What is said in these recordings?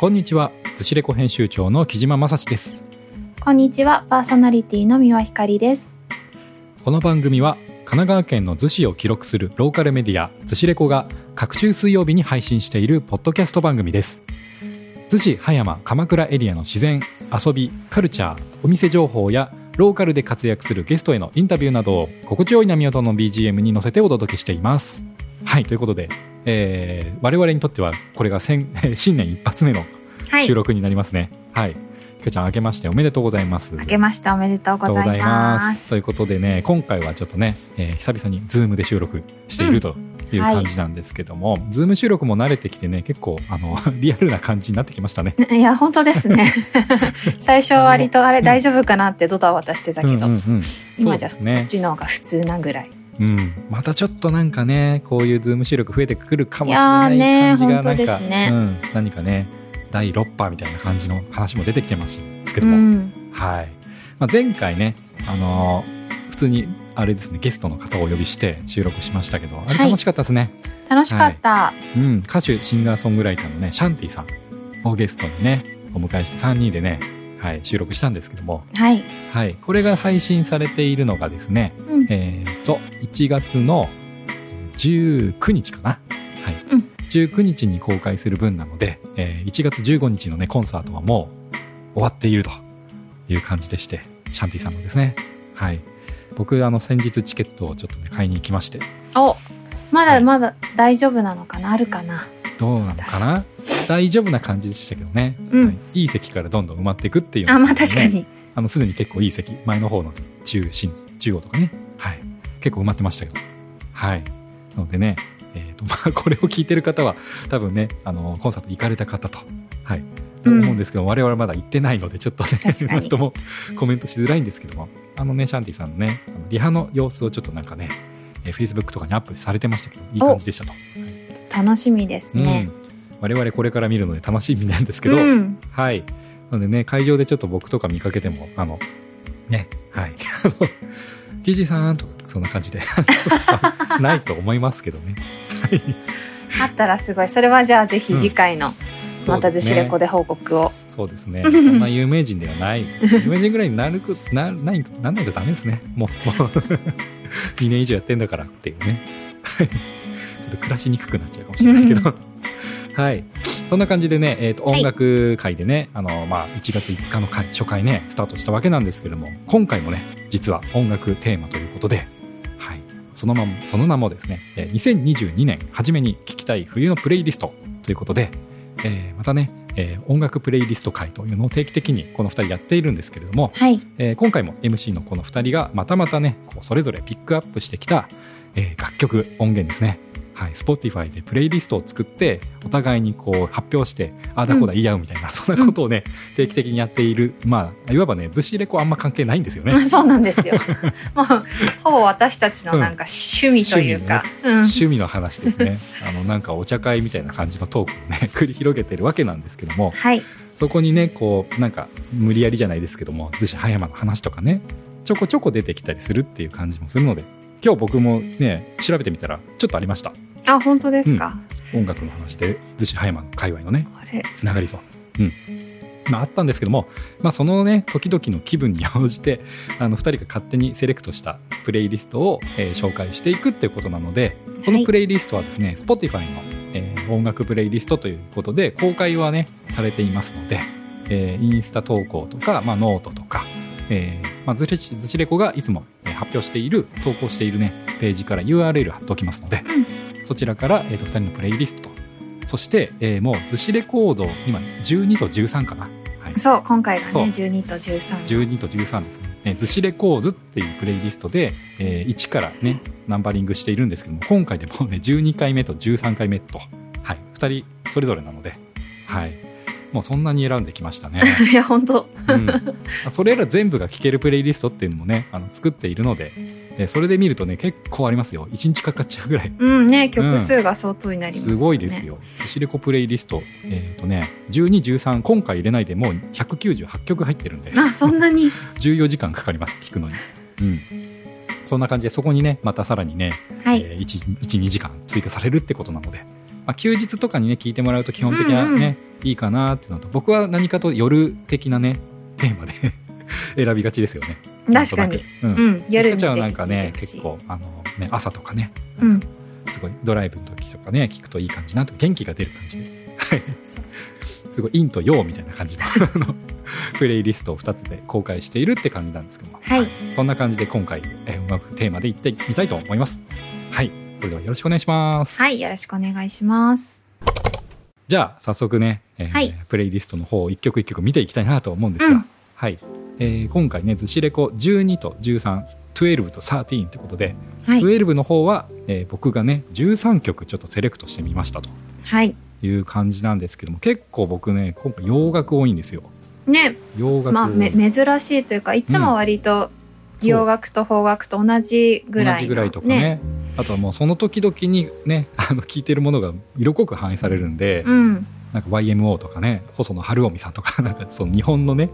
こんにちは、寿司レコ編集長の木島正史です。こんにちは、パーソナリティの三輪ひかりです。この番組は神奈川県の逗子を記録するローカルメディア寿司レコが各週水曜日に配信しているポッドキャスト番組です。逗子葉山鎌倉エリアの自然、遊び、カルチャー、お店情報やローカルで活躍するゲストへのインタビューなどを心地よい波音の BGM に乗せてお届けしています。はい、ということで、えー我々にとってはこれが先 新年一発目のはい収。録になりますね。はい。きかちゃん、明けましておめでとうございます。明けましておめでとうございます。ということでね、今回はちょっとね、えー久々にズームで収録しているというはい感じなんですけども、ズーム収録も慣れてきてね、結構あの リアルな感じになってきましたね。いや、本当ですね。最初は割とあれうん大丈夫かなってドタバタしてたけど、うんうんうん、そう今じゃこっ。ちの方が普通なぐらい。うん、またちょっとなんかね、こういうズーム収録増えてくるかもしれない感じがなんか、すねうん、何かね、第6波みたいな感じの話も出てきてますけうども、ん。はい。まあ、前回ね、あのー普通にあれですね、ゲストの方をお呼びして収録しましたけど、あれはい楽しかったですね。楽しかった。うん、歌手、シンガーソングライターのね、シャンティさんをゲストにね、お迎えして3人でね、はい、収録したんですけども、はい。はい、これが配信されているのがですね、うん。えー、と、1月の19日かな。はい。うん19日に公開する分なので、えー1月15日のね、コンサートはもう終わっているという感じでして、シャンティさんのですね。はい。僕、あの、先日チケットをちょっとね、買いに行きまして、お、まはいだまだ大丈夫なのかな？あるかな？どうなのかな？大丈夫な感じでしたけどね、うん。はい、いい席からどんどん埋まっていくっていうあ、のがまあ確かに。あのすでに結構いい席。前の方の中心中央とかね、はい、結構埋まってましたけど。はい。なのでねえーと まあ、これを聞いてる方は多分ねあのコンサート行かれた方と、はい、とうん。思うんですけど、我々はまだ行ってないのでちょっとね確かに。なんともコメントしづらいんですけども。あのねシャンティさんのねあのリハの様子をちょっとなんかね、えー、Facebook とかにアップされてましたけどいい感じでしたと。楽しみですね。うん、我々これから見るので楽しみなんですけど、うん。はい。なのでね会場でちょっと僕とか見かけてもあのねはい。あの TG さんとかそんな感じで。ないと思いますけどね。はい。あったらすごい。それはじゃあぜひ次回の、またずしレコでで報告を。そうですね。そんな有名人ではない 有名人ぐらいになるくなないなんないとダメですね。もうもう。2年以上やってんだからっていうね。はい。ちょっと暮らしにくくなっちゃうかもしれないけどはい。そんな感じでね、えー、とはい。音楽会でね、あのまあ、1月5日の回初回ねスタートしたわけなんですけども今回もね実は音楽テーマということで、はい、そのままその名もですねえー2022年初めに聴きたい冬のプレイリストということで、えーまたね、えー音楽プレイリスト会というのを定期的にこの2人やっているんですけれども、はい。えー今回も MC のこの2人がまたまたねこうそれぞれピックアップしてきた、えー楽曲音源ですね、はい、Spotify でプレイリストを作ってお互いにこう発表してああだこうだ言い合うみたいな、そんなことをね、定期的にやっている。まあいわばねずしレコあんま関係ないんですよね。あ そうなんですよ。もうほぼ私たちのなんか趣味というか、うん、趣味の話ですね。あのなんかお茶会みたいな感じのトークをね繰り広げてるわけなんですけどもはい、そこにねこうなんか無理やりじゃないですけども逗子葉山の話とかねちょこちょこ出てきたりするっていう感じもするので今日僕もね調べてみたらちょっとありましたあ本当ですか？音楽の話で逗子葉山の界隈のねつながりと。うん。まあ、あったんですけども、まあ、そのね時々の気分に応じてあの2人が勝手にセレクトしたプレイリストを、えー紹介していくっていうことなのでこのプレイリストはですね、Spotify の、えー音楽プレイリストということで公開はねされていますので、えーインスタ投稿とか、まあ、ノートとか、えーまあ、ずれしずしレコがいつもえー発表している投稿しているねページから URL 貼っておきますので、そちらから、えー、と2人のプレイリスト。とそして、えーもうずしレコード今12と13かな、はい、そう今回がね12と13。12と13ですね。えー、ずしレコーズっていうプレイリストで、えー1からね、ナンバリングしているんですけども、今回でもうね、12回目と13回目と、はい、2人それぞれなので、はい、もうそんなに選んできましたね。いや本当。うん、それら全部が聴けるプレイリストっていうのもね、あの作っているので、えーそれで見るとね、結構ありますよ。1日かかっちゃうぐらい。うんね曲数が相当になります、すごいです。よ。ずしレコプレイリスト、えっ、とね、12、13、今回入れないでもう198曲入ってるんで。あそんなに？14時間かかります聞くのにうんそんな感じでそこにねまたさらにね、はい、えー、12時間追加されるってことなので、まあ、休日とかにね聞いてもらうと基本的にはね、うんうんいいかなっていうのと僕は何かと夜的なねテーマで 選びがちですよね。確かに。うん。うん、夜にちゃんはなんかね結構あの、ね、朝とかねうん。すごいドライブの時とかね聞くといい感じなと元気が出る感じで、はい、すごい陰と陽みたいな感じのプレイリストを2つで公開しているって感じなんですけども、はい。そんな感じで今回、えーうまくテーマでいってみたいと思います。はい、それではよろしくお願いします。はい、よろしくお願いします。じゃあ早速ね、えーはい。プレイリストの方を一曲一曲見ていきたいなと思うんですが、うん。はい、えー今回ね「ずしレコ12と13」12と13ということで、はい。12の方は、えー僕がね13曲ちょっとセレクトしてみましたとはい。いう感じなんですけども結構僕ね今回洋楽多いんですよね、洋楽まあ、め珍しいというか、いつも割と洋楽と邦楽と同じぐらいの。同じぐらいとかねあとはもうその時々にね あの聴いてるものが色濃く反映されるんで、うん。なんか YMO とかね細野晴臣さんとかなんかその日本のね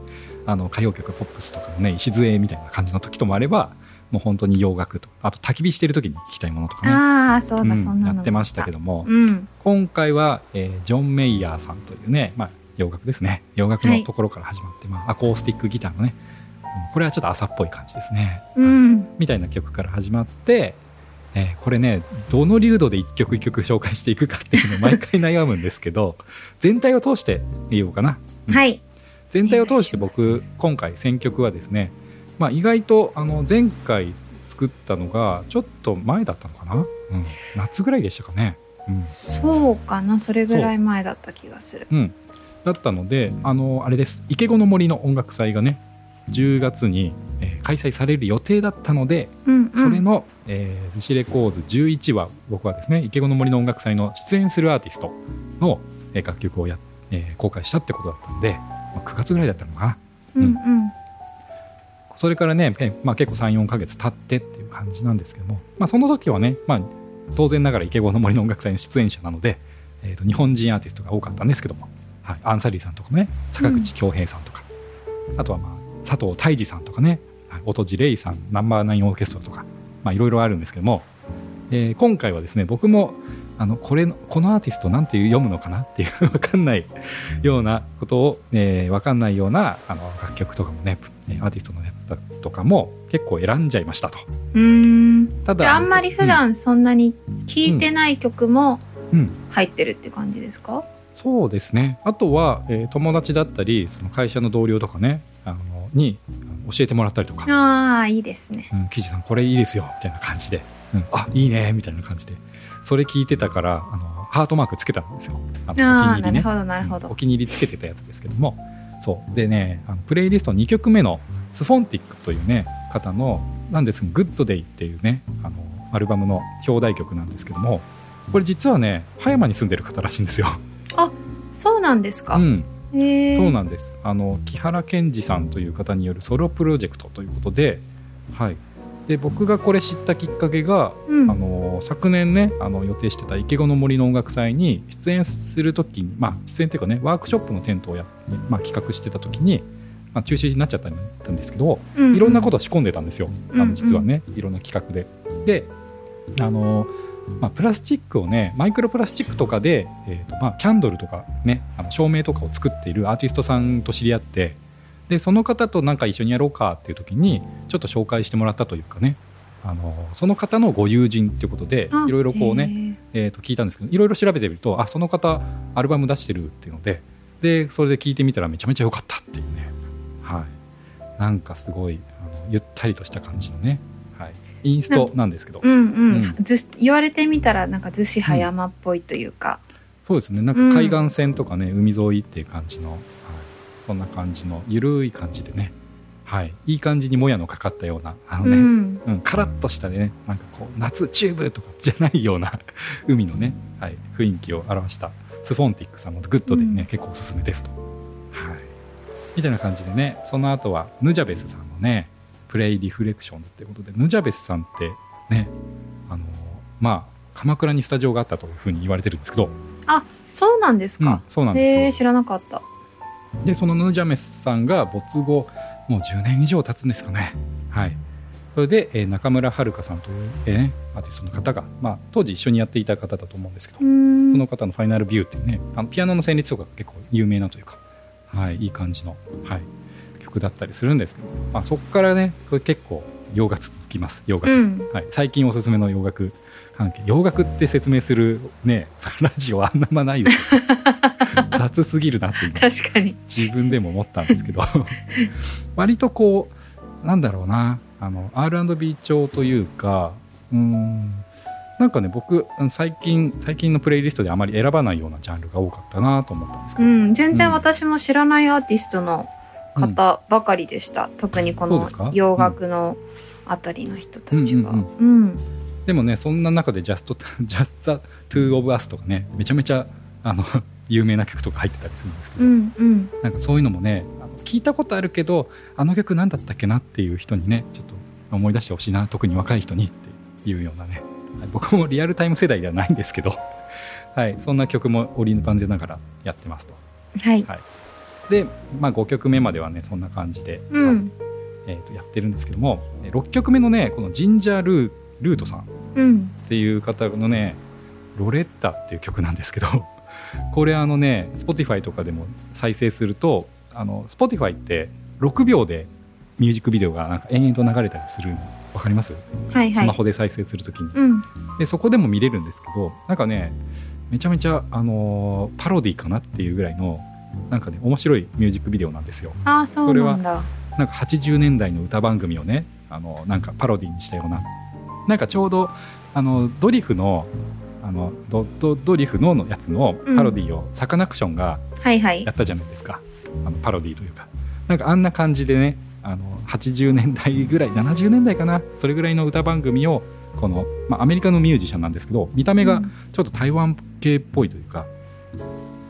あの歌謡曲ポップスとかのね礎みたいな感じの時ともあればもう本当に洋楽とあと焚き火してる時に聴きたいものとかねああ、そうだ、そうんんなの。やってましたけども、うん。今回は、えージョン・メイヤーさんというね、まあ、洋楽ですね洋楽のところから始まって、まあ、アコースティックギターのね、うんこれはちょっと朝っぽい感じですね、うん。みたいな曲から始まって、えーこれねどの流度で一曲一曲紹介していくかっていうのを毎回悩むんですけど全体を通して言おうかな、うんはい。全体を通して僕今回選曲はですね、まあ、意外とあの前回作ったのがちょっと前だったのかな、うん、夏ぐらいでしたかね、うん。そうかな、それぐらい前だった気がする。う。ん、だったのであのあれです。池子の森の音楽祭がね10月に、えー開催される予定だったので、うん、うん。それの「えー、レコーズ11話」僕はですね池子の森の音楽祭の出演するアーティストの、えー楽曲をや、えー公開したってことだったんで、まあ、9月ぐらいだったのかな。うん、うん。それからね、えーまあ、結構34ヶ月経ってっていう感じなんですけども、まあ、その時はね、まあ、当然ながら池子の森の音楽祭の出演者なので、えーと日本人アーティストが多かったんですけども、はい、アンサリーさんとかもね坂口恭平さんとか、あとは、まあ、佐藤泰治さんとかねはい音地レイさんナンバーナインオーケストラとかまあいろいろあるんですけども、えー今回はですね僕もあのこれのこのアーティストなんて読むのかなっていう分かんないようなことを、えー、分かんないようなあの楽曲とかもねえーアーティストのやつだとかも結構選んじゃいましたと。うーん。たじゃあ、あんまり普、段そんなに聞いてない曲もうん。うん。入ってるって感じですか？そうですね。あとは、えー友達だったりその会社の同僚とかねあのに教えてもらったりとか。ああ、いいですね。うん、記事さんこれいいですよみたいな感じで、うん、あいいねみたいな感じでそれ聞いてたからあのハートマークつけたんですよあのお気にああ、入りねなるほど、なるほどうんお。気に入りつけてたやつですけどもそうでねあのプレイリスト2曲目のスフォンティックというね方のなんですけど「グッドデイっていうねあのアルバムの表題曲なんですけどもこれ実はね葉山に住んでる方らしいんですよ。そうなんですか。うん。そうなんですあの木原健二さんという方によるソロプロジェクトということで,、はい、で僕がこれ知ったきっかけが、うん。あの昨年ねあの予定してた池子の森の音楽祭に出演する時に、まあ、出演っていうかねワークショップのテントをや、まあ、企画してた時に、まあ、中止になっちゃったんですけど、ういろんなことを仕込んでたんですよ、あうん。うんの実はねいろんな企画で。であのまあ、プラスチックをねマイクロプラスチックとかで、えーとまあ、キャンドルとかねあの照明とかを作っているアーティストさんと知り合ってでその方となんか一緒にやろうかっていう時にちょっと紹介してもらったというかね。あのその方のご友人っていうことであいろいろこうね、ね。えー、と聞いたんですけどいろいろ調べてみるとあその方アルバム出してるっていうのででそれで聞いてみたらめちゃめちゃ良かったっていうね、はい、なんかすごいあのゆったりとした感じのね、はい、インストなんですけど、うんうん。うん。ずし言われてみたら、なんか逗子葉山っぽいというか。そうですね。なんか海岸線とかね、海沿いっていう感じの、はい、そんな感じのゆるい感じでね、はい、いい感じにもやのかかったようなあのね、うん。うん、カラッとしたねなんかこう夏チューブとかじゃないような 海のね、はい、雰囲気を表したスフォンティックさんのグッドでね、うん。結構おすすめですと、はい、みたいな感じでねその後はヌジャベスさんのね Pray Reflections っていうことでヌジャベスさんってねあのまあ鎌倉にスタジオがあったというふうに言われてるんですけど、そうなんですうんか。そうなんですよ。知らなかった。でそのヌジャベスさんが没後もう10年以上経つんですかね。はい。それで、えー中村遥さんという、えーね、アーティストの方が、まあ、当時一緒にやっていた方だと思うんですけど、うん。その方の「ファイナルビュー」っていうねあのピアノの旋律とかが結構有名なというか、はい、いい感じの、はい、曲だったりするんですけど、まあ、そこからねこれ結構洋楽続きます洋楽、うん。はい、最近おすすめの洋楽洋楽って説明するね ラジオあんまないですよ。雑すぎるなって今。確かに。自分でも思ったんですけど。割とこうなんだろうな。あの R&B 調というかうーんなんかね僕うん最近最近のプレイリストであまり選ばないようなジャンルが多かったなと思ったんですけど、うん全然私も知らないアーティストの方ばかりでした、特にこの洋楽のあたりの人たちは。うんううんでもねそんな中で「Just, Just the Two of Us」とかねめちゃめちゃあの 有名な曲とか入ってたりするんですけど、うんうん。なんかそういうのもね聞いたことあるけどあの曲何だったっけなっていう人にねちょっと思い出してほしいな特に若い人にっていうようなね。はい僕もリアルタイム世代ではないんですけど、はい、そんな曲も折り番ぜながらやってますと。はい。はい、で、まあ、5曲目まではねそんな感じで、うん。えーとやってるんですけども6曲目のねこのジンジャールールートさん。うん。っていう方のね「ロレッタ」っていう曲なんですけど これあのね Spotify とかでも再生するとあの Spotify って6秒でミュージックビデオがなんか延々と流れたりするの分かります、はいはい。スマホで再生するときに。うん。でそこでも見れるんですけどなんかねめちゃめちゃ、あのーパロディかなっていうぐらいのなんかね面白いミュージックビデオなんですよ。ああそうなんだ。なんか80年代の歌番組をねあのなんかパロディにしたようななんかちょうどあのドリフのあのドドドリフののやつのパロディをサカナクションがはいはい。やったじゃないですか、あのパロディというか。なんかあんな感じでねあの80年代ぐらい70年代かな？それぐらいの歌番組をこの、まあ、アメリカのミュージシャンなんですけど見た目がうん。ちょっと台湾系っぽいというか、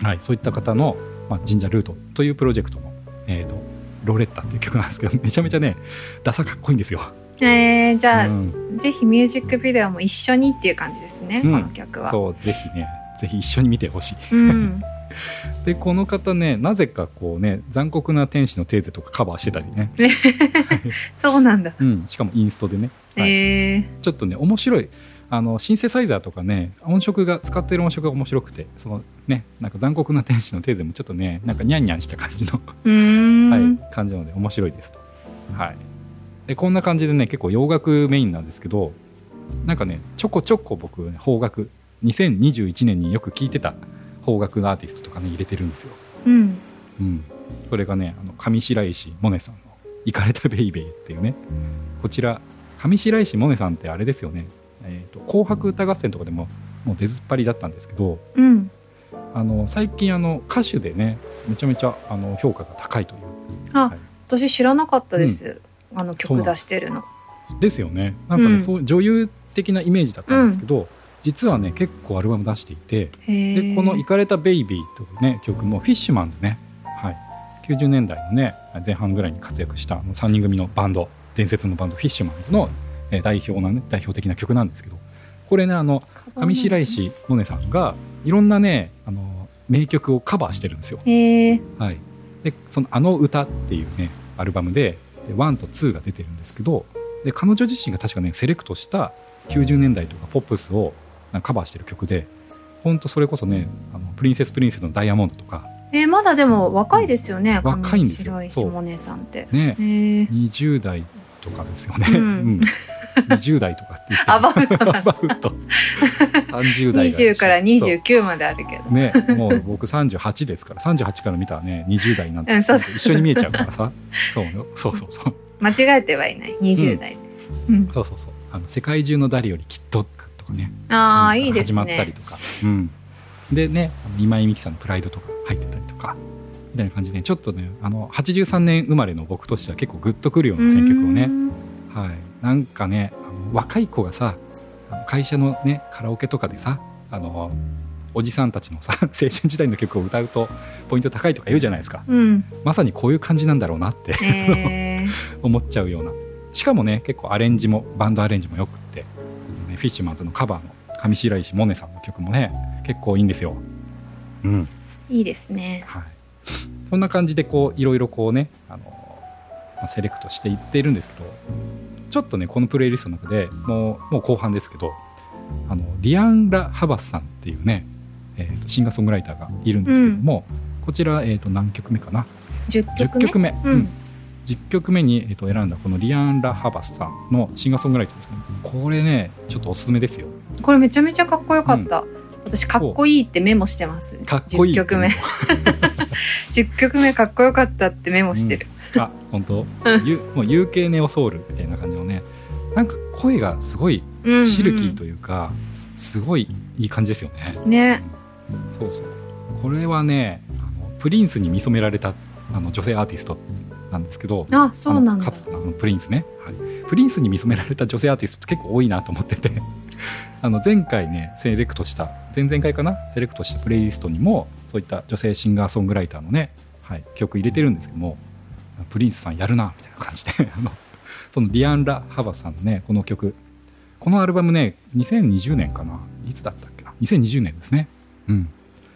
はい、そういった方の、まあ、神社ルートというプロジェクトの、えーと「ロレッタ」っていう曲なんですけどめちゃめちゃねダサかっこいいんですよ。えー、じゃあ、うん。ぜひミュージックビデオも一緒にっていう感じですね、うん。この曲は。そうぜひねぜひ一緒に見てほしい。うん。でこの方ねなぜかこうね「残酷な天使のテーゼ」とかカバーしてたりね、そうなんだ、うん、しかもインストでね、はい。えちょっとね面白い。あのシンセサイザーとかね音色が使ってる音色が面白くてそのねなんか残酷な天使のテーゼもちょっとねなんかニャンニャンした感じの、はい、感じなので面白いですと。はい、でこんな感じでね結構洋楽メインなんですけどなんかねちょこちょこ僕、ね、邦楽2021年によく聴いてた邦楽のアーティストとかね入れてるんですよ。うん。うん、それがねあの上白石萌音さんの「イカれたベイベー」っていうねこちら上白石萌音さんってあれですよね「えーと紅白歌合戦」とかでももう出ずっぱりだったんですけどうん。あの最近あの歌手でねめちゃめちゃあの評価が高いという。あ、はい。私知らなかったです、あの曲出してるの。です。よね。なんかね、うん。そう女優的なイメージだったんですけど、実はね結構アルバム出していてでこの「イカれたベイビー」というね曲もフィッシュマンズね、はい、90年代のね前半ぐらいに活躍したあの3人組のバンド伝説のバンドフィッシュマンズのえー代表なね代表的な曲なんですけどこれねあの上白石萌音さんがいろんなねあの名曲をカバーしてるんですよ。はい、でその「あの歌」っていうねアルバムで1と2が出てるんですけどで彼女自身が確かねセレクトした90年代とかポップスをカバーしてる曲でほんとそれこそねあのプリンセスプリンセスの「ダイヤモンド」とか。えーまだでも若いですよね、若いんですよ。上白石萌音さんって。ね。へえ20代とかですよね、うん20代とかって言ってアバウトだアバウト。30代が20からそう29まであるけどね、もう僕38ですから38から見たらね20代になって、うんそうだ。一緒に見えちゃうからさ。そうよ。そうそうそう。間違えてはいない。20代で、うん。そうそうそう。あの世界中の誰よりきっととかね。ああいいですそううのが始まったりねとか、うん、でね今井美樹さんの「プライド」とか入ってたりとか。みたいな感じでちょっとねあの83年生まれの僕としては結構グッとくるような選曲をね。はい、なんかね若い子がさ会社のねカラオケとかでさあのおじさんたちのさ 青春時代の曲を歌うとポイント高いとか言うじゃないですか。うん。まさにこういう感じなんだろうなってえ。ー、思っちゃうような。しかもね結構アレンジもバンドアレンジもよくって、ね、フィッシュマンズのカバーの上白石萌音さんの曲もね結構いいんですよ。うん。いいですね。はい、そんな感じでこういろいろこうねあの、まあセレクトしていっているんですけどちょっとねこのプレイリストの中でもうもう後半ですけどあのリアン・ラ・ハバスさんっていうね、えーとシンガーソングライターがいるんですけども、こちら、えー、と何曲目かな？10 10曲目？曲目、うん。うん。10曲目に、えー、と選んだこのリアン・ラ・ハバスさんのシンガーソングライターですね。これねちょっとおすすめですよ。これめちゃめちゃかっこよかった、私かっこいいってメモしてます。かっこいい10曲目。10曲目かっこよかったってメモしてる、あ本当？ゆもう UK ネオソウルみたいな感じ声がすごいうんうん。シルキーというか、すごいいい感じですよね。ね。そうそう。これはねあのプリンスに見初められたあの女性アーティストなんですけどあそうなんかつあのプリンスね、はい、プリンスに見初められた女性アーティストって結構多いなと思ってて。あの前回ねセレクトした前々回かな？セレクトしたプレイリストにもそういった女性シンガーソングライターのね、はい、曲入れてるんですけどもプリンスさんやるなみたいな感じでそのリアン・ラ・ハバさんのねこの曲。このアルバムね2020年かな。いつだったっけな？2020年ですね。うん。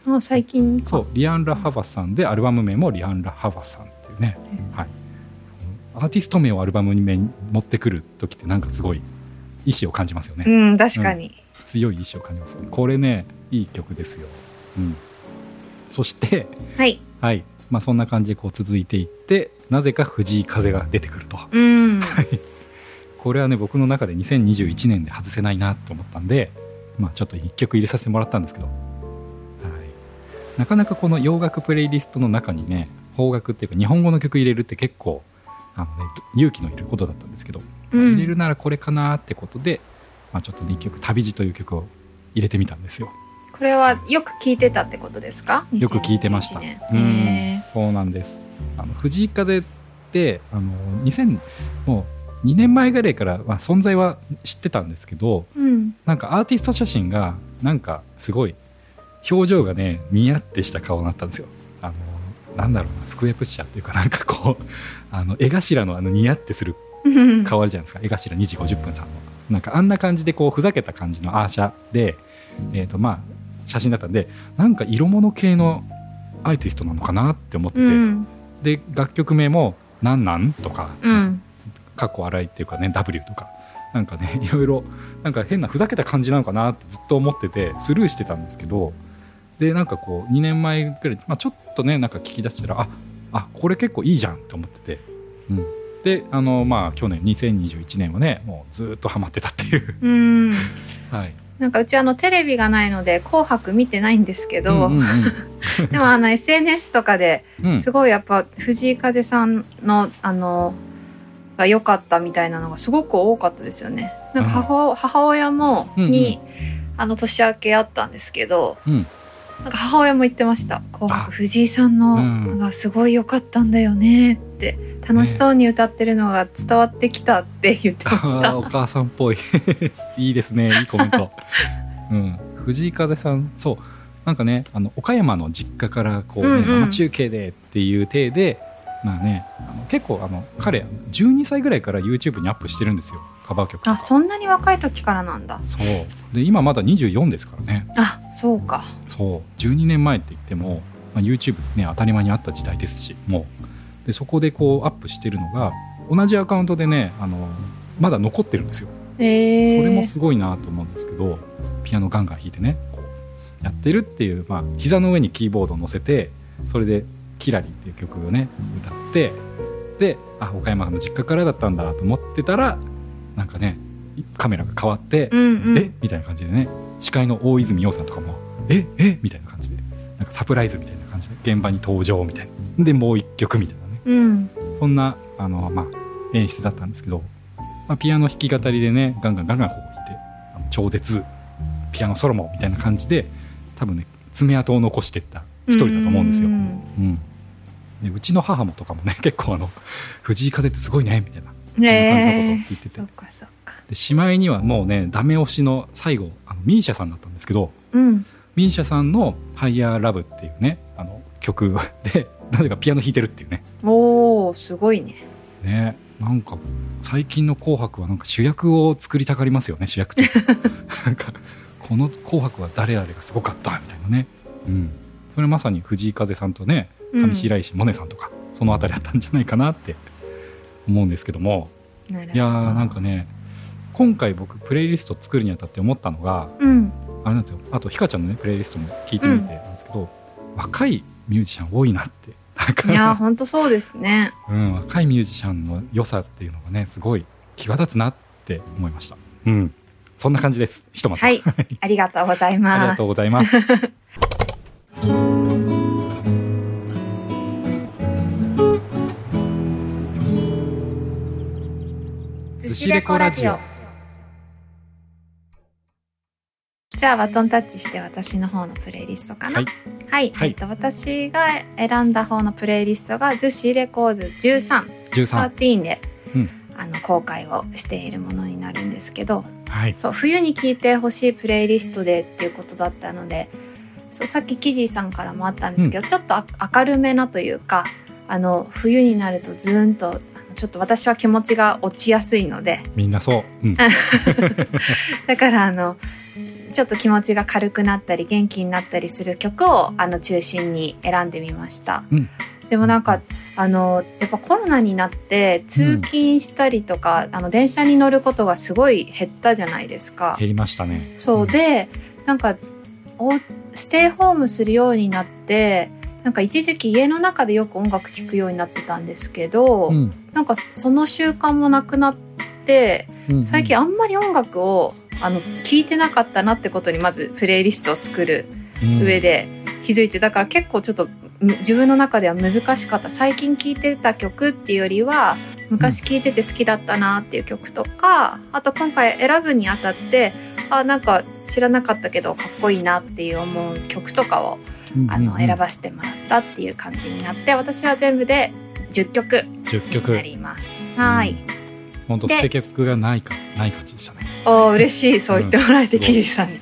あ最近。かそうリアン・ラ・ハバさんでアルバム名もリアン・ラ・ハバさんっていうね、はい、アーティスト名をアルバムにめ持ってくる時ってなんかすごい意志を感じますよね、うん確かに、強い意志を感じますよねこれねいい曲ですよ、うん、そしてはい。はいまあそんな感じでこう続いていってなぜか藤井風が出てくると。うん。これはね僕の中で2021年で外せないなと思ったんで、まあ、ちょっと1曲入れさせてもらったんですけど、はい、なかなかこの洋楽プレイリストの中にね邦楽っていうか日本語の曲入れるって結構あの、ね、勇気のいることだったんですけど、うん。入れるならこれかなってことで、まあ、ちょっとね1曲「旅路」という曲を入れてみたんですよ。これはよく聞いてたってことですか？よく聞いてました。2021年うん。へそうなんです。あの藤井風ってあの2000もう2年前ぐらいから、まあ、存在は知ってたんですけどーうん。なんかアーティスト写真がなんかすごい表情がねニヤってした顔になったんですよ。あのなんだろうなスクエアプッシャーっていうかなんかこうあの絵頭のあのニヤってするうん。顔あるじゃないですか。絵頭2時50分さんの。なんかあんな感じでこうふざけた感じのアーシャで、えーとまあ、写真だったんでなんか色物系のアーティストなのかなって思ってて、うん。で楽曲名も「なんなん?」とか。うん「かっこ笑い」っていうかね「W」とか。なんかね いろいろなんか変なふざけた感じなのかなってずっと思っててスルーしてたんですけど。でなんかこう2年前ぐらい、まあ、ちょっとねなんか聞き出したらああこれ結構いいじゃんって思ってて、うん、であのまあ去年2021年はねもうずっとハマってたっていう。うん。はいなんかうちあのテレビがないので「紅白」見てないんですけど、うんうん でもあの SNS とかでうん。うんすごいやっぱ藤井風さんのあのが良かったみたいなのがすごく多かったですよね。なんか母,、母親もうんうん。に、あの年明けあったんですけど、うん。なんか母親も言ってました「紅白あ。藤井さんのうん。がすごい良かったんだよね」って楽しそうに歌ってるのが伝わってきたって言ってました。お母さんっぽい。いいですねいいコメント、うん、藤井風さんそう。なんかねあの岡山の実家からこう、ねうんうん。生中継でっていう体でまあねあの結構あの彼12歳ぐらいから YouTube にアップしてるんですよ。カバー曲。あそんなに若い時からなんだ。そう。で今まだ24ですからね。あそうか。そう。12年前って言っても、まあ、YouTube ね当たり前にあった時代ですしもうでそこでこうアップしてるのが同じアカウントでねあのまだ残ってるんですよ。えー、それもすごいなと思うんですけどピアノガンガン弾いてねこうやってるっていう、まあ膝の上にキーボードを乗せてそれで「キラリ」っていう曲をね歌ってであ岡山の実家からだったんだと思ってたらなんかねカメラが変わってう、んうん、え？みたいな感じでね司会の大泉洋さんとかも「え？え？みたいな感じでなんかサプライズみたいな感じで現場に登場みたいな。でもう一曲みたいな。ねうんそんなあの、まあ、演出だったんですけど、まあ、ピアノ弾き語りでねガンガンガンガンこう弾いてあの超絶ピアノソロモみたいな感じで多分ね爪痕を残していった一人だと思うんですよ。ううんんでうちの母もとかもね 結構あの「藤井風ってすごいね」みたいなそんな感じのことを言ってて。でしまいにはもうねダメ押しの最後あのミーシャさんだったんですけどうん。ミーシャさんの「ハイヤーラブっていうねあの曲でなぜかピアノ弾いてるっていうね。おおすごいね。ねなんか最近の「紅白」はなんか主役を作りたがりますよね主役って。なんかこの「紅白」は誰々がすごかったみたいなね、うん、それまさに藤井風さんとねうん。上白石萌音さんとか、そのあたりだったんじゃないかなって思うんですけども。いやーなんかね今回僕プレイリスト作るにあたって思ったのがうん。あれなんですよ。あとひかちゃんのねプレイリストも聞いてみてなんですけど、若いミュージシャン多いなっていや本当そうですねうん、若いミュージシャンの良さっていうのがねすごい際立つなって思いました。うん、そんな感じです。ひとまず。はい ありがとうございありますがとうございます。ずし レコラジオじゃあバトンタッチして私の方のプレイリストかな。はい。はい、はい。えっと私が選んだ方のプレイリストがズシレコーズ13 13。13で、うん。あの公開をしているものになるんですけど。はい。そう冬に聴いてほしいプレイリストでっていうことだったのでそうさっきキジーさんからもあったんですけど、ちょっとあ明るめなというかあの冬になるとズーンとちょっと私は気持ちが落ちやすいので。みんなそう。うん。だからあのちょっと気持ちが軽くなったり元気になったりする曲をあの中心に選んでみました。うんでもなんかあのやっぱコロナになって通勤したりとか、あの電車に乗ることがすごい減ったじゃないですか。減りましたね。そうでなんかおステイホームするようになってなんか一時期家の中でよく音楽聴くようになってたんですけど、うん。なんかその習慣もなくなってうん最近あんまり音楽をあの聴いてなかったなってことにまずプレイリストを作る上、で気づいてだから結構ちょっとむ自分の中では難しかった最近聴いてた曲っていうよりは昔聴いてて好きだったなっていう曲とか、あと今回選ぶにあたってあなんか知らなかったけどかっこいいなっていう思う曲とかをうんあのうんうん選ばせてもらったっていう感じになって私は全部で10曲10に曲な。ります。はい。本当で捨て曲がないか、ない感じでしたね。おー嬉しいそう言ってもらえて、うんキリさんに。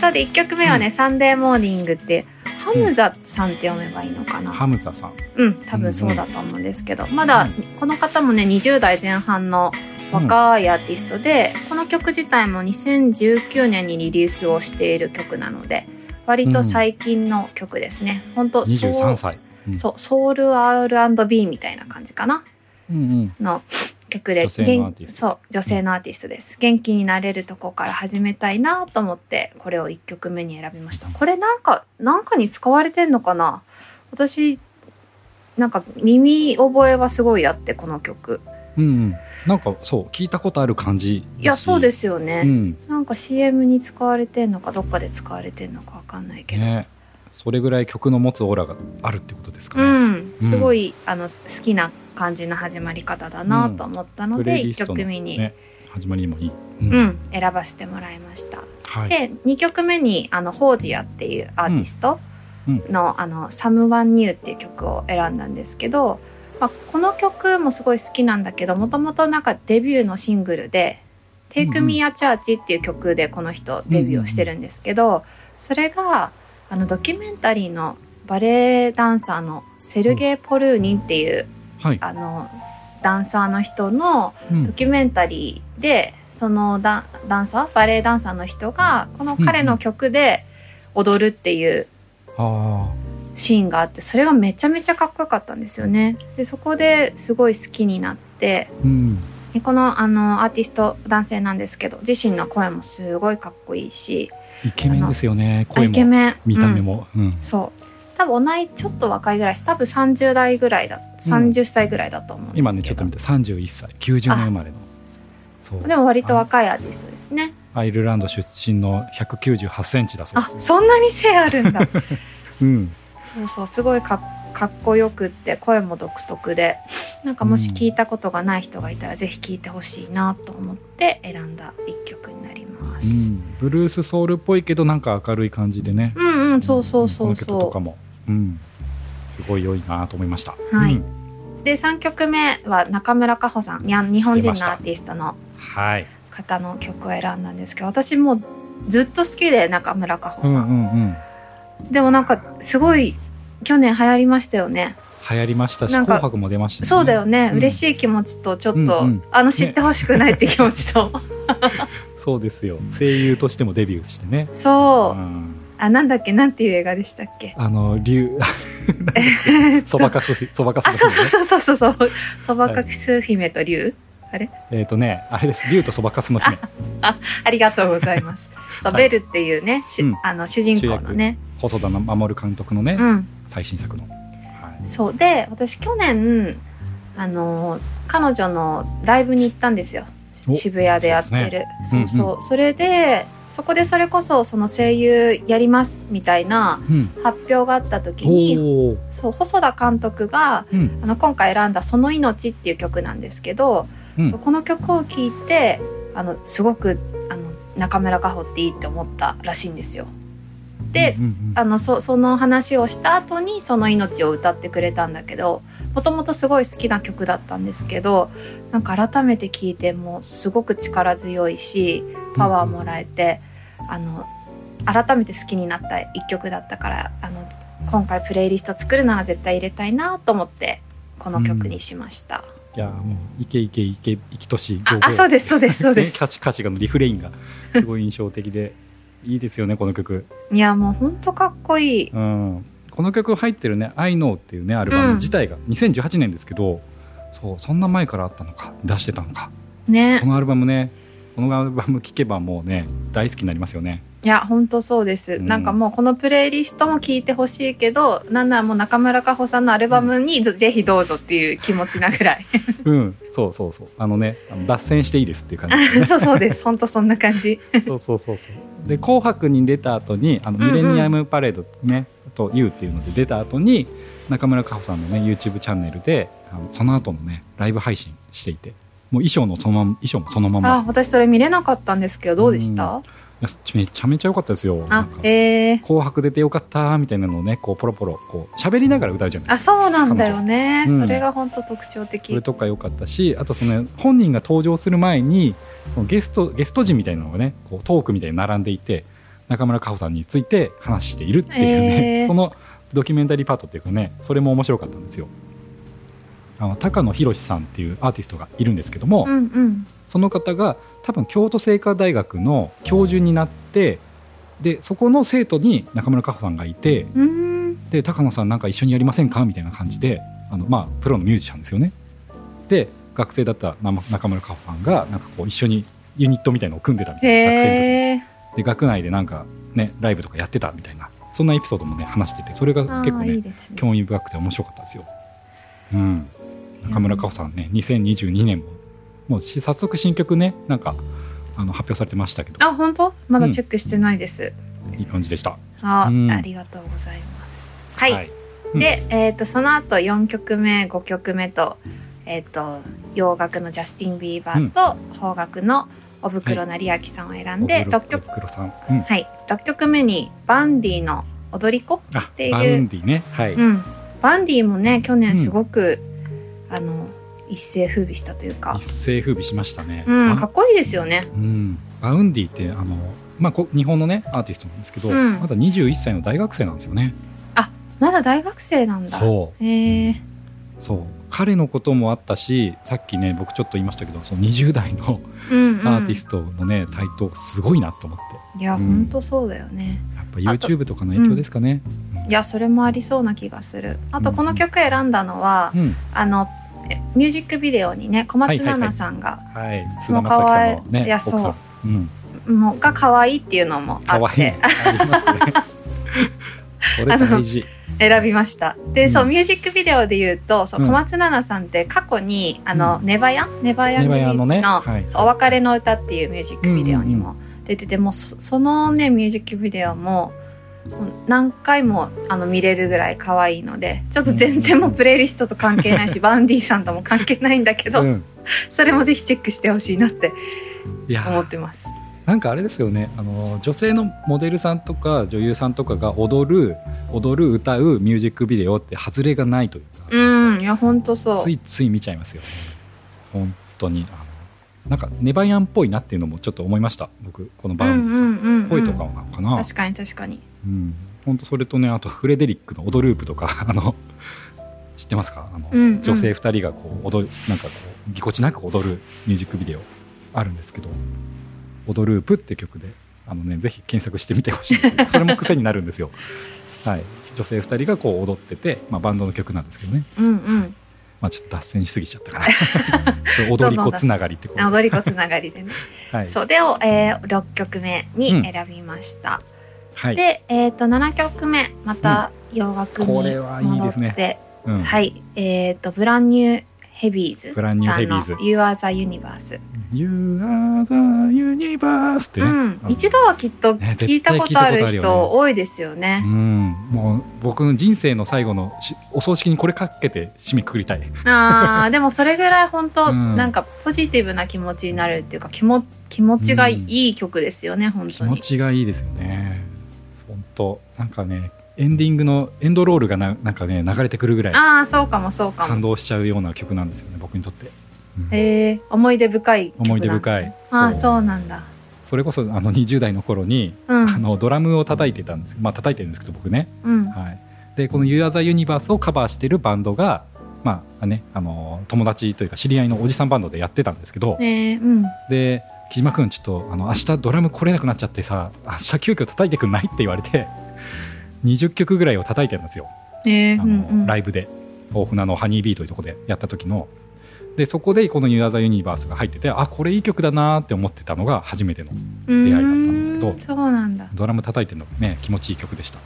そうで1曲目はね、サンデーモーニングってハムザさんって読めばいいのかな、ハムザさん。うん多分そうだと思うんですけど、まだこの方もね20代前半の若いアーティストで、この曲自体も2019年にリリースをしている曲なので割と最近の曲ですね、本当23歳。そうソウル R&B みたいな感じかなうんうん。の曲でそう女性のアーティストです、元気になれるとこから始めたいなと思ってこれを1曲目に選びました。これなんかなんかに使われてんのかな？私なんか耳覚えはすごいあってこの曲。うんうん。なんかそう、聞いたことある感じ。いやそうですすよね、うん。なんか CM に使われてんのかどっかで使われてんのかわかんないけど、ね。それぐらい曲の持つオーラがあるってことですかうね。ん。すごい、あの好きな感じの始まり方だなと思ったので、1イリストの曲目に、ね、始まりにもいい。ううん、選ばせてもらいました。はい。で2曲目にあのホージアっていうアーティストうん。の「あのサムワンニューっていう曲を選んだんですけど、まあ、この曲もすごい好きなんだけどもともとなんかデビューのシングルで「Take Me a Church」っていう曲でこの人デビューをしてるんですけど、それがあのドキュメンタリーのバレエダンサーのセルゲイ・ポルーニンっていう、はい。あのダンサーの人のうんドキュメンタリーでそのダンダンサーバレエダンサーの人がこの彼の曲で踊るっていうあシーンがあってそれがめちゃめちゃかっこよかったんですよね。でそこですごい好きになってあ。うん。でこのあのアーティスト男性なんですけど自身の声もすごいかっこいいしイケメンですよね。あ声もイケメン見た目うんも。うん。そう多分同いちょっと若いぐらいです多分30代ぐらいだ30歳ぐらいだと思うん今ねちょっと見て31歳、90年生まれの。そう。でも割と若いアーティストですねアイルランド出身の198センチだそうあです、ね。そんなに背あるんだ うん。そうそうすごいかっかっこよくって声も独特でなんかもし聞いたことがない人がいたらぜひ聞いてほしいなと思って選んだ一曲になります。うん、ブルースソウルっぽいけどなんか明るい感じでね。うんうんそうそうそうこの曲とそかも、うん、すごい良いなと思いました。はい。で3曲目は中村佳穂さん日本人のアーティストのはい。方の曲を選んだんですけど私もうずっと好きで中村佳穂さん、うんうんうん。でもなんかすごい去年流行りましたよね。流行りましたし、紅白も出ましたし、そうだよね、うん。嬉しい気持ちとちょっと、うんうん。あの知ってほしくないって気持ちと、そうですよ。声優としてもデビューしてね。そう。う、ん、あなんだっけ？なんていう映画でしたっけ？あの竜 そばかすそばかすあそうそうそうそうそうそばかす姫と竜、あれ？えっ、とねあれです。竜とそばかすの姫。ありがとうございます。はい。ベルっていうね、しうん。あの主人公のね。細田守監督のね、うん最新作の、はい、そう。で私去年あの彼女のライブに行ったんですよ。お渋谷でやってる。そうそうそう、それでそこでそれこそその声優やりますみたいなうん、発表があった時におー。そう細田監督がうん。あの今回選んだ「その命」っていう曲なんですけど、うん。この曲を聴いてあのすごくあの中村佳穂っていいって思ったらしいんですよ。で、うんうんあのそその話をした後に「その命」を歌ってくれたんだけどもともとすごい好きな曲だったんですけどなんか改めて聴いてもうすごく力強いしパワーもらえて、あの改めて好きになった一曲だったからあの今回プレイリスト作るなら絶対入れたいなと思ってこの曲にしました。いやもうイケイケイケイケとしああそうですそうですそうです。ね歌詞歌詞がのリフレインがすごい印象的で いいですよねこの曲、いやもうほんとかっこいい。うん、この曲入ってるね「I know」っていうねアルバム自体が2018年ですけど、そうそんな前からあったのか出してたのか。ね。こ。のアルバムねこのアルバム聴けばもうね大好きになりますよね。いや本当そうです、うん。なんかもうこのプレイリストも聞いてほしいけどなんならもう中村佳穂さんのアルバムにぜぜひどうぞっていう気持ちなぐらい。うん。そうそうそう。あのねあの脱線していいですっていう感じね。そうそうです。本当そんな感じ。そうそうそうそうで「紅白」に出た後にあのうんうん。ミレニアムパレードね、と「YOU」っていうので出た後に中村佳穂さんのね YouTube チャンネルであのその後のねライブ配信していてもう衣装のそのまま衣装もそのまま。あ私それ見れなかったんですけどどうでした、いやめちゃめちゃ良かったですよ。あかえー、紅白出てよかったみたいなのをねこうポロポロこう喋りながら歌うじゃないあですか。そうなんだよね、彼女。それが本当特徴的。それとか良かったしあとその本人が登場する前にゲストゲスト陣みたいなのがねこうトークみたいに並んでいて中村佳穂さんについて話しているっていうね、へー。そのドキュメンタリーパートっていうかねそれも面白かったんですよ。あの高野博さんっていうアーティストがいるんですけども、うんうん。その方が多分京都精華大学の教授になってでそこの生徒に中村佳穂さんがいてで高野さんなんか一緒にやりませんかみたいな感じであの、まあ、プロのミュージシャンですよね。で学生だったな中村佳穂さんがなんかこう一緒にユニットみたいのを組んでたみたいな学生の時。で学内でなんかねライブとかやってたみたいなそんなエピソードもね話しててそれがあ結構ねーいいね。興味深くて面白かったですよ。うん、中村佳穂さんね2022年ももうし早速新曲ねなんかあの発表されてましたけど。あ本当？まだチェックしてないです、いい感じでした。あ、うん。ありがとうございます。はい。うん。で、えー、とその後4曲目5曲目と,、えー、と洋楽のジャスティン・ビーバーと邦楽の小袋成彬さんを選んで、お風呂6曲はい、6曲目にバンディの「踊り子」あていう。バウンディね。はい、」うん、バンディもね去年すごく、あの一世風靡したというか一、世風靡しましたね。うん、あかっこいいですよね。うん、バウンディってあの、まあ、こ日本のねアーティストなんですけど、うんまだ21歳の大学生なんですよね。まだ大学生なんだ。そうへえそう彼のこともあったしさっきね僕ちょっと言いましたけどその20代のうん、うん。アーティストのね、台頭すごいなと思っていや、うんほんとそうだよね。やっぱ YouTube とかの影響ですかね。いや、それもありそうな気がする。あと、この曲選んだのは、うん、あの、えミュージックビデオにね、小松菜はいはいはい。奈さんが、はい菅田将暉さんのねいや奥さん、うん、もうが可愛いっていうのもあっ可愛い。て。それ大事。選びました。で、うん。そう、ミュージックビデオで言うと、そううん。小松菜奈さんって過去に、あの、ネバヤ？ンネバヤンネバヤのね、の、はい、お別れの歌っていうミュージックビデオにも出てて、もうそそのねミュージックビデオももう何回もあの見れるぐらい可愛いのでちょっと全然もうプレイリストと関係ないし、バンディさんとも関係ないんだけど、うん、それもぜひチェックしてほしいなって思ってます。なんかあれですよね。あの女性のモデルさんとか女優さんとかが踊る踊る歌うミュージックビデオって外れがないというか、うんいやほんとそう。ついつい見ちゃいますよね。本当に。あのなんかネバヤンっぽいなっていうのもちょっと思いました。僕このバウンディさん、うんうんうんうん声とかなのかな、確かに確かにうん、本当それとねあとフレデリックの「オドループ」とか あの知ってますか？あの、うんうん。女性2人がこう踊るなんかこうぎこちなく踊るミュージックビデオあるんですけど「オドループ」って曲であの、ね、ぜひ検索してみてほしいんですけど それも癖になるんですよ。はい、女性2人がこう踊ってて、まあ、バンドの曲なんですけどね、うんうん。まあ、ちょっと脱線しすぎちゃったかな。踊り子つながりってこと踊り子つながりでね。はい。そうでを、えー、6曲目に選びました、はい。で、えー、と7曲目また洋楽にこれはいい戻ですね。って、うん。はい。えっ、とブランニューヘビーズブランニューヘビーズ。You are the Universe、You are the universe ってね、うん。一度はきっとね聞いたことある人多いですよね。う。ん、もう僕の人生の最後のしお葬式にこれかけて締めくくりたい。あー でもそれぐらい本当、うん。なんかポジティブな気持ちになるっていうか気も気持ちがいい曲ですよね、本気持当に。ちがいいですよね本当なんかねエンディングのエンドロールがななんかね流れてくるぐらいああそうかもそうか感も。動しちゃうような曲なんですよね僕にとって、うん。えー、思い出深い思い出深い。ああそう。そうなんだ。それこそあの20代の頃に、うん。あのドラムを叩いてたんですまあ叩いてるんですけど僕ね、うん。はい、でこの「You Are the Universe」をカバーしてるバンドがまあねあの友達というか知り合いのおじさんバンドでやってたんですけど、えー、うん。で木島君ちょっとあの明日ドラム来れなくなっちゃってさ明日急遽叩いてくんないって言われて20曲ぐらいを叩いてるんですよえー、あの、ライブで大船のハニービーというところでやった時のでそこでこの「ユアザユニバース」が入っててあこれいい曲だなって思ってたのが初めての出会いだったんですけどそうなんだ。ドラム叩いてるのね気持ちいい曲でした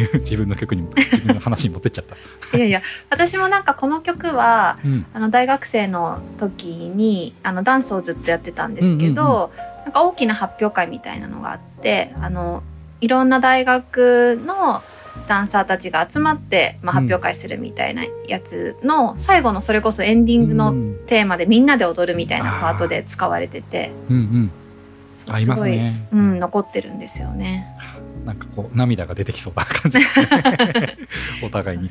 いう自分の曲にも自分の話に持ってっちゃった、いやいや私もなんかこの曲はうん、あの大学生の時にあのダンスをずっとやってたんですけど、なんか大きな発表会みたいなのがあってあのいろんな大学のダンサーたちが集まって、まあ、うん。発表会するみたいなやつの最後のそれこそエンディングのうんテーマでみんなで踊るみたいなパートで使われてて。うんうん。すごい、ねうん、残ってるんですよね。なんかこう涙が出てきそうな感じ。お互いに、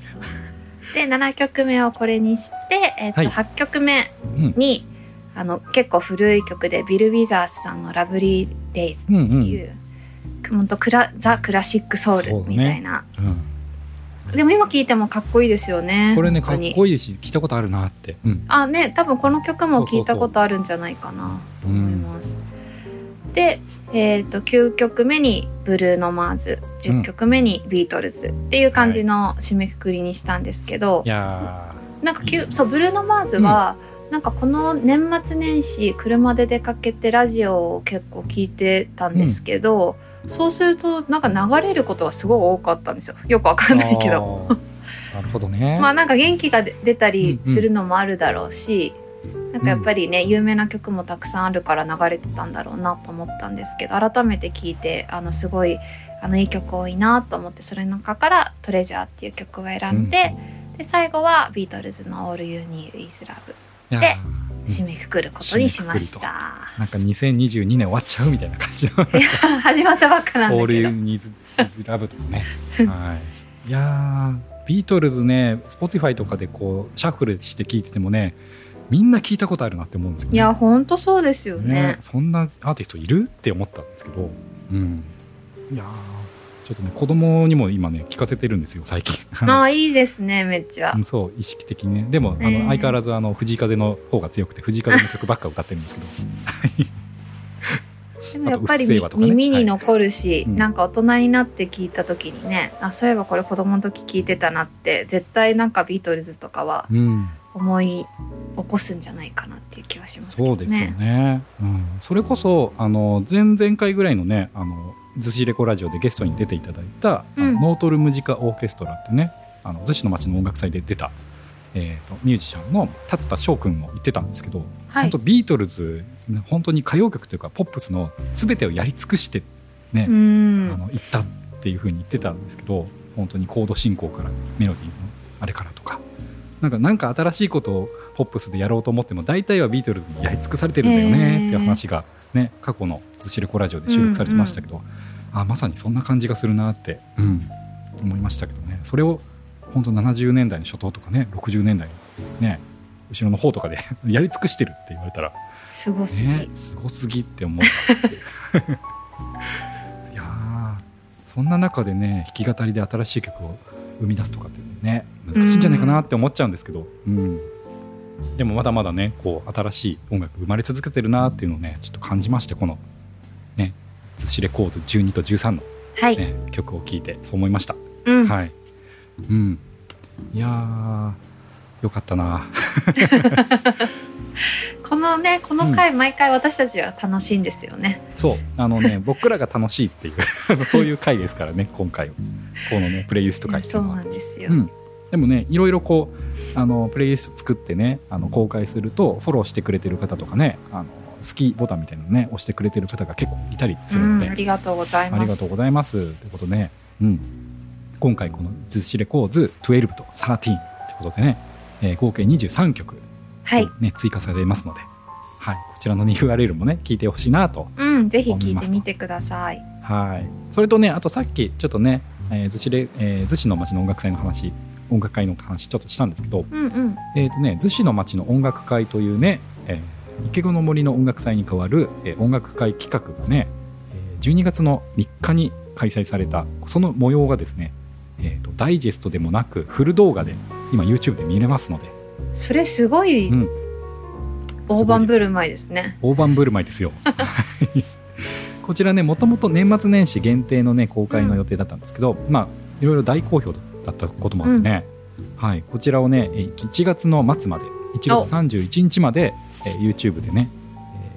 で7曲目をこれにして、えっとはい。8曲目うん。にあの結構古い曲でビル・ウィザースさんの「ラブリー・デイズ」うんうん。っていう、ほんとクラザ・クラシック・ソウルみたいな、うん、でも今聴いてもかっこいいですよねこれねかっこいいし聞いたことあるなって、うん。あね多分この曲も聞いたことあるんじゃないかなと思います。で、えー、と9曲目にブルーノ・マーズ10曲目にビートルズっていう感じの締めくくりにしたんですけど、いやなんかね。そうブルーノ・マーズは、なんかこの年末年始車で出かけてラジオを結構聞いてたんですけど、そうするとなんか流れることがすごい多かったんですよ。よくわかーんないけど。なるほどね、まあなんか元気が出出たりうんうん。するのもあるだろうし、なんかやっぱりね有名な曲もたくさんあるから流れてたんだろうなと思ったんですけど改めて聞いてあのすごいあのいい曲多いなと思ってそれの中から「トレジャーっていう曲を選んで、で最後はビートルズの「All You Need Is Love いやでー締めくくることにしました。なんか2022年終わっちゃうみたいな感じの。始まったばっかなん「オール・ユだけどー・ニーズ・イズ・ラブ」とかね、はい、いやービートルズね Spotify とかでこうシャッフルして聞いててもねみんな聞いたことあるなって思うんですよね。いやほんとそうですよね。ね。そんなアーティストいるって思ったんですけど、うん、いやー。ちょっとね子供にも今ね聞かせてるんですよ最近。ああいいですねめっちゃ。うんそう意識的にね。でもあの、えー相変わらずあの藤井風の方が強くて藤井風の曲ばっか歌ってるんですけど。でもやっぱり ね。耳に残るし、うん。なんか大人になって聞いた時にねあそういえばこれ子供の時聞いてたなって絶対なんかビートルズとかはうん思い起こすんじゃないかなっていう気はしますね。そうですよね、うん、それこそあの前々回ぐらいのねあの逗子レコラジオでゲストに出ていただいた、うん。ノートルムジカオーケストラってねあの逗子の町の音楽祭で出た、えー、とミュージシャンの達田翔くんも言ってたんですけど、はい。本当ビートルズ本当に歌謡曲というかポップスの全てをやり尽くしてね、うん。あの行ったっていうふうに言ってたんですけど本当にコード進行からメロディーのあれからとかなんかなんか新しいことをポップスでやろうと思っても大体はビートルズにやり尽くされてるんだよねっていう話が、ね、過去の「ズシレコラジオ」で収録されてましたけど、あまさにそんな感じがするなって、うん、思いましたけどね。それを本当70年代の初頭とかね60年代のね後ろの方とかで やり尽くしてるって言われたらすごすぎ、ねすごすぎって思ったって。い ういやーそんな中でね弾き語りで新しい曲を生み出すとかってね難しいんじゃないかなって思っちゃうんですけど、うん。でもまだまだねこう新しい音楽生まれ続けてるなっていうのをねちょっと感じましてこのね「ズシレコーズ12と13の、はい、ね曲を聴いてそう思いました、うん。はい。うん。いやーよかったな。このねこの回、毎回私たちは楽しいんですよね。そう。あのね 僕らが楽しいっていう そういう回ですからね今回このねプレイリスト回っていそうなんですよ、うん、でもねいろいろこうあのプレイリスト作ってねあの公開するとフォローしてくれてる方とかねあの好きボタンみたいなのね押してくれてる方が結構いたりするうんので、ありがとうございます。ありがとうございます。ということで、うん、今回この「ズシレコーズ12」と「13」ということでね、えー合計23曲、はい。ね、追加されますので、はい、こちらの、ね、URL もね聞いてほしいなとうんぜひ聞いてみてください。はい、それとねあとさっきちょっとね、えー、逗子で、えー、逗子の町の音楽祭の話音楽会の話ちょっとしたんですけど、うんうん。えーとね、逗子の町の音楽会というね、えー池子の森の音楽祭に代わる、えー音楽会企画がね、えー12月の3日に開催されたその模様がですね、えーとダイジェストでもなくフル動画で今 YouTube で見れますので。それすごいうん。大盤振る舞いですね。大盤振る舞いですよ。こちらねもともと年末年始限定のね公開の予定だったんですけど、まあいろいろ大好評だったこともあってね、はい、こちらをねえー1月の末まで1月31日まで、えー YouTube でね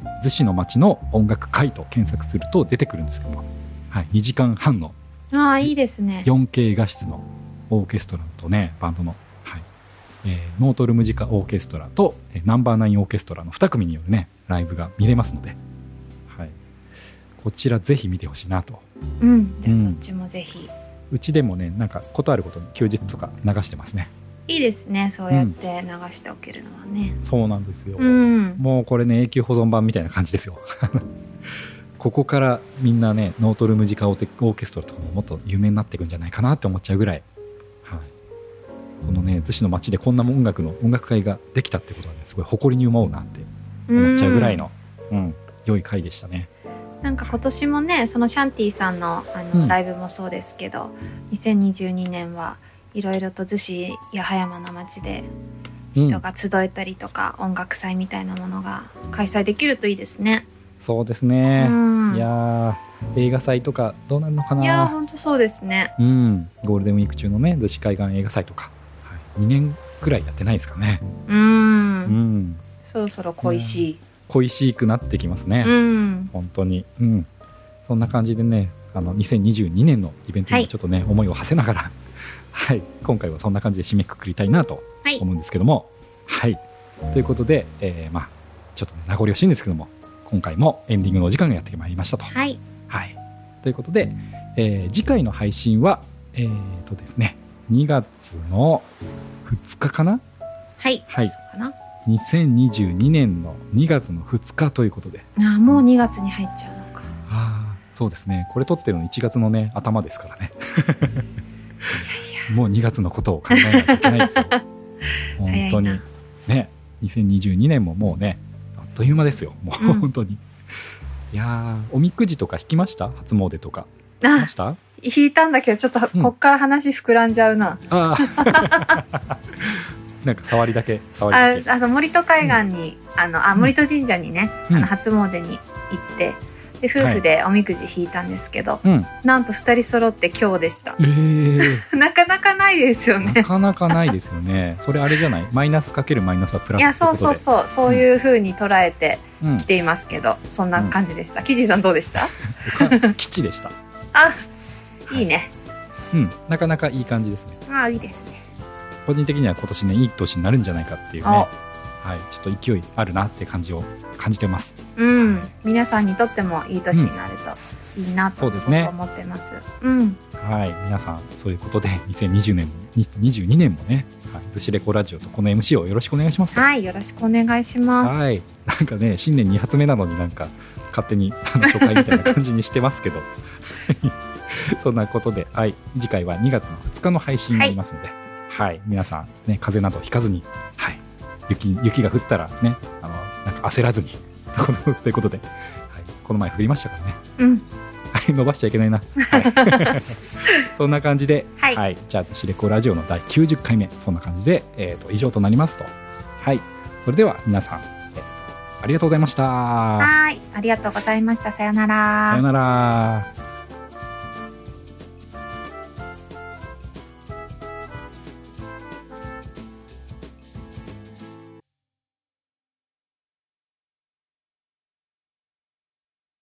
えー逗子の町の音楽会と検索すると出てくるんですけども、はい、2時間半のああい。いですね。4K 画質のオーケストラとねバンドの、はい。えーノートルムジカオーケストラと、えーナンバーナインオーケストラの2組によるねライブが見れますので、はい、こちらぜひ見てほしいなと。うん。じゃあうん。そっちもぜひ、うちでもねなんかことあることに休日とか流してますね。いいですねそうやって流しておけるのはね。そうなんですよ、うん、もうこれね永久保存版みたいな感じですよ。ここからみんなねノートルムジカオーテオーケストラとかももっと有名になっていくんじゃないかなって思っちゃうぐらい、はい、このね逗子の街でこんな音楽の音楽会ができたってことはねすごい誇りに思うなって思っちゃうぐらいの、うん。良い回でしたねなんか今年もねそのシャンティさんのあの、うん。ライブもそうですけど2022年はいろいろと逗子や葉山の街でうん。人が集えたりとか、音楽祭みたいなものが開催できるといいですね。そうですね、うん、いやー映画祭とかどうなるのかいや本当そうですね。うん。ゴールデンウィーク中のね逗子海岸映画祭とか、はい、2年ぐらいやってないですかね。うん、うん。そろそろ恋しい。恋しくなってきますね、うん、本当に。うん。そんな感じでねあの2022年のイベントにもちょっとね、思いを馳せながら はい。今回はそんな感じで締めくくりたいなとはい。思うんですけども。はい。ということで、えーまあちょっと、ね、名残惜しいんですけども今回もエンディングのお時間がやってまいりましたと。はい、はい、ということで、えー次回の配信は、えーとですね、2月の2日かな？はい、はい。かな？2022年の2月の2日ということで。あーもう2月に入っちゃうのか。ああそうですね。これ撮ってるの1月のね頭ですからね。もう2月のことを考えないといけないですよ。本当に。ね。2022年ももうねあっという間ですよ。もううん本当に、いやーおみくじとか引きました？初詣とか。引きました？引いたんだけどちょっとうん。こっから話膨らんじゃうな。ああなんか触りだけ触りあだけ。あの森戸海岸に、あのあ森戸神社にね、うん。あの初詣に行ってで夫婦でおみくじ引いたんですけど、うん。なんと2人揃って今日でした。えー、なかなかないですよなねかなかないですよね。それあれじゃない？マイナスかけるマイナスはプラいやスってことで。そうそうそう。そういう風に捉えてうん。来ていますけどそんな感じでした、キジさんどうでした？か基地でした。あいいね。うん。なかなかいい感じですね。あいいですね個人的には今年ねいい年になるんじゃないかっていうね。はい。ちょっと勢いあるなって感じを感じてます。うん。皆さんにとってもいい年になるといいなとすごくそうですね。思ってます。うん。はい。皆さんそういうことで2020年に22年もねはい。ずしレコラジオとこの MC をよろしくお願いしますはい。よろしくお願いします。はい。なんかね新年2発目なのになんか勝手にあの初回みたいな感じにしてますけど。そんなことで、はい、次回は2月の2日の配信になりますので、はい皆さん、ね、風邪などひかずに、はい、雪雪が降ったらねあのなんか焦らずに ということで、はい、この前降りましたからね。うん。はい。伸ばしちゃいけないな、はい、そんな感じで、はい。じゃあ「ずしレコラジオ」の第90回目そんな感じで、えー、と以上となりますと。はい。それでは皆さん、えーとありがとうございました。はい。ありがとうございました。さよなら。さよなら